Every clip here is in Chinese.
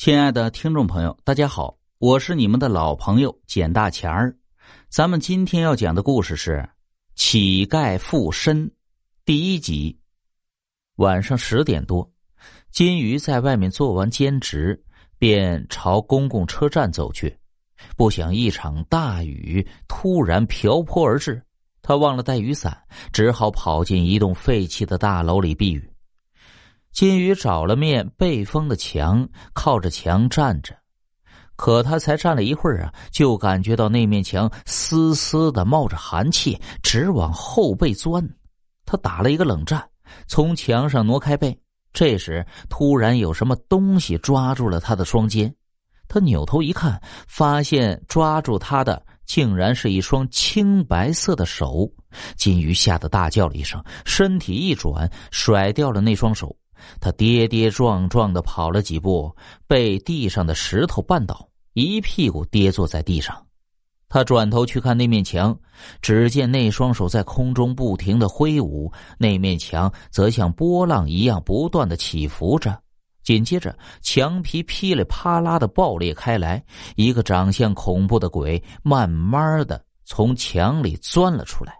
亲爱的听众朋友，大家好，我是你们的老朋友简大钱儿。咱们今天要讲的故事是《乞丐附身》第一集。晚上十点多，金鱼在外面做完兼职，便朝公共车站走去。不想一场大雨突然瓢泼而至，他忘了带雨伞，只好跑进一栋废弃的大楼里避雨。金鱼找了面背风的墙，靠着墙站着。可他才站了一会儿啊，就感觉到那面墙丝丝的冒着寒气，直往后背钻。他打了一个冷战，从墙上挪开背。这时，突然有什么东西抓住了他的双肩。他扭头一看，发现抓住他的竟然是一双青白色的手。金鱼吓得大叫了一声，身体一转，甩掉了那双手。他跌跌撞撞的跑了几步，被地上的石头绊倒，一屁股跌坐在地上。他转头去看那面墙，只见那双手在空中不停的挥舞，那面墙则像波浪一样不断的起伏着。紧接着，墙皮噼里啪啦的爆裂开来，一个长相恐怖的鬼慢慢的从墙里钻了出来。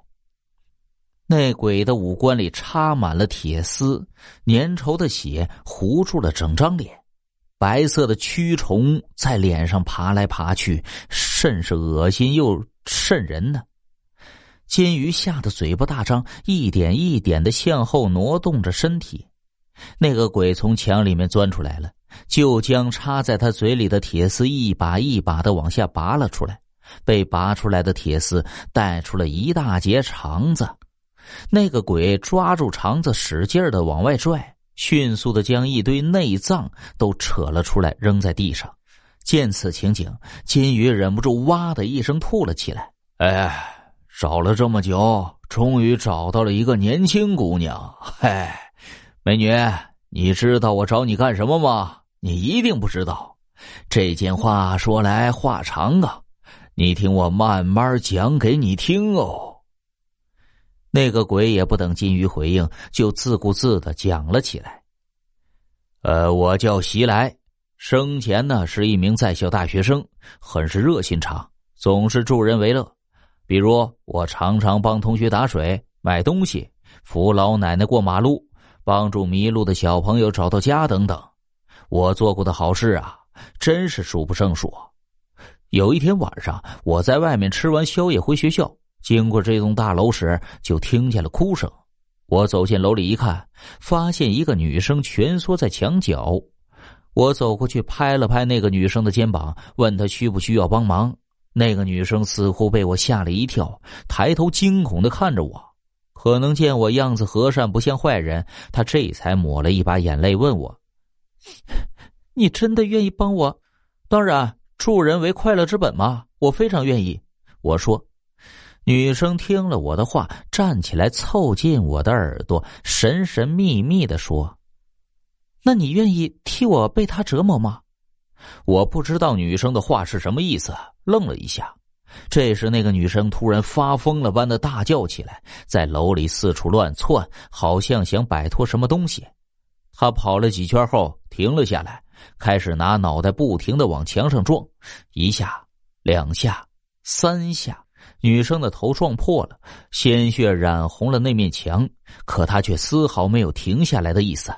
那鬼的五官里插满了铁丝，粘稠的血糊住了整张脸，白色的蛆虫在脸上爬来爬去，甚是恶心又瘆人呢。金鱼吓得嘴巴大张，一点一点的向后挪动着身体。那个鬼从墙里面钻出来了，就将插在他嘴里的铁丝一把一把的往下拔了出来。被拔出来的铁丝带出了一大截肠子。那个鬼抓住肠子，使劲的往外拽，迅速的将一堆内脏都扯了出来，扔在地上。见此情景，金鱼忍不住哇的一声吐了起来。哎，找了这么久，终于找到了一个年轻姑娘。嗨，美女，你知道我找你干什么吗？你一定不知道。这件话说来话长啊，你听我慢慢讲给你听哦。那个鬼也不等金鱼回应，就自顾自的讲了起来。呃，我叫席来，生前呢是一名在校大学生，很是热心肠，总是助人为乐。比如我常常帮同学打水、买东西、扶老奶奶过马路、帮助迷路的小朋友找到家等等。我做过的好事啊，真是数不胜数。有一天晚上，我在外面吃完宵夜回学校。经过这栋大楼时，就听见了哭声。我走进楼里一看，发现一个女生蜷缩在墙角。我走过去拍了拍那个女生的肩膀，问她需不需要帮忙。那个女生似乎被我吓了一跳，抬头惊恐的看着我。可能见我样子和善，不像坏人，她这才抹了一把眼泪，问我：“ 你真的愿意帮我？”“当然，助人为快乐之本嘛，我非常愿意。”我说。女生听了我的话，站起来凑近我的耳朵，神神秘秘的说：“那你愿意替我被他折磨吗？”我不知道女生的话是什么意思，愣了一下。这时，那个女生突然发疯了般的大叫起来，在楼里四处乱窜，好像想摆脱什么东西。她跑了几圈后停了下来，开始拿脑袋不停的往墙上撞，一下、两下、三下。女生的头撞破了，鲜血染红了那面墙，可她却丝毫没有停下来的意思。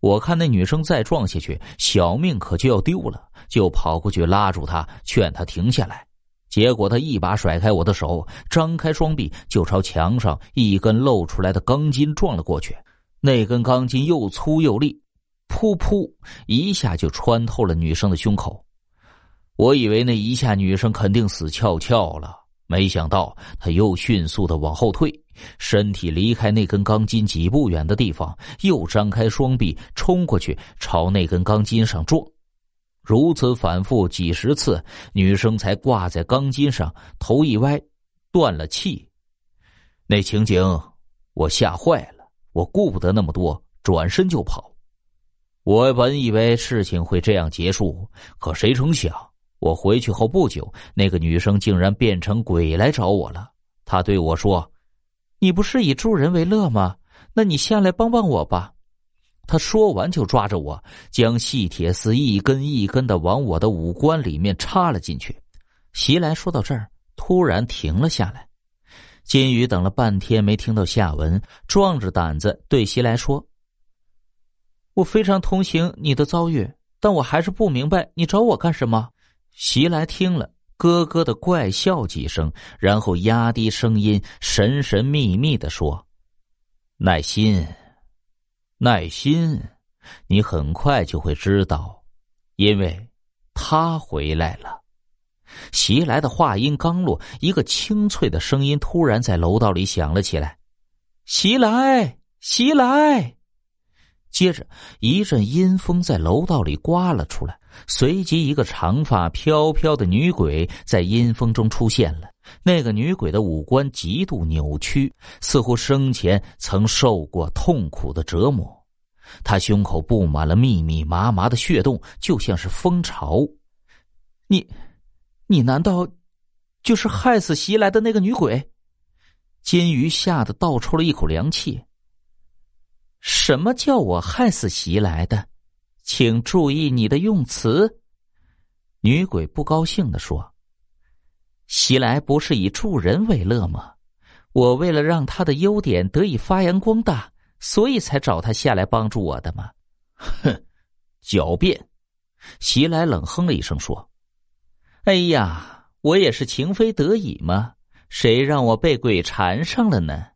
我看那女生再撞下去，小命可就要丢了，就跑过去拉住她，劝她停下来。结果她一把甩开我的手，张开双臂就朝墙上一根露出来的钢筋撞了过去。那根钢筋又粗又利，噗噗一下就穿透了女生的胸口。我以为那一下女生肯定死翘翘了。没想到他又迅速的往后退，身体离开那根钢筋几步远的地方，又张开双臂冲过去，朝那根钢筋上撞。如此反复几十次，女生才挂在钢筋上，头一歪，断了气。那情景，我吓坏了，我顾不得那么多，转身就跑。我本以为事情会这样结束，可谁成想。我回去后不久，那个女生竟然变成鬼来找我了。她对我说：“你不是以助人为乐吗？那你下来帮帮我吧。”他说完就抓着我，将细铁丝一根一根的往我的五官里面插了进去。袭来说到这儿，突然停了下来。金鱼等了半天没听到下文，壮着胆子对袭来说：“我非常同情你的遭遇，但我还是不明白你找我干什么。”袭来听了，咯咯的怪笑几声，然后压低声音，神神秘秘的说：“耐心，耐心，你很快就会知道，因为他回来了。”袭来的话音刚落，一个清脆的声音突然在楼道里响了起来：“袭来，袭来！”接着一阵阴风在楼道里刮了出来，随即一个长发飘飘的女鬼在阴风中出现了。那个女鬼的五官极度扭曲，似乎生前曾受过痛苦的折磨。她胸口布满了密密麻麻的血洞，就像是蜂巢。你。你难道就是害死袭来的那个女鬼？金鱼吓得倒抽了一口凉气。什么叫我害死袭来的？请注意你的用词。女鬼不高兴的说：“袭来不是以助人为乐吗？我为了让他的优点得以发扬光大，所以才找他下来帮助我的嘛。”哼，狡辩！袭来冷哼了一声说。哎呀，我也是情非得已嘛，谁让我被鬼缠上了呢？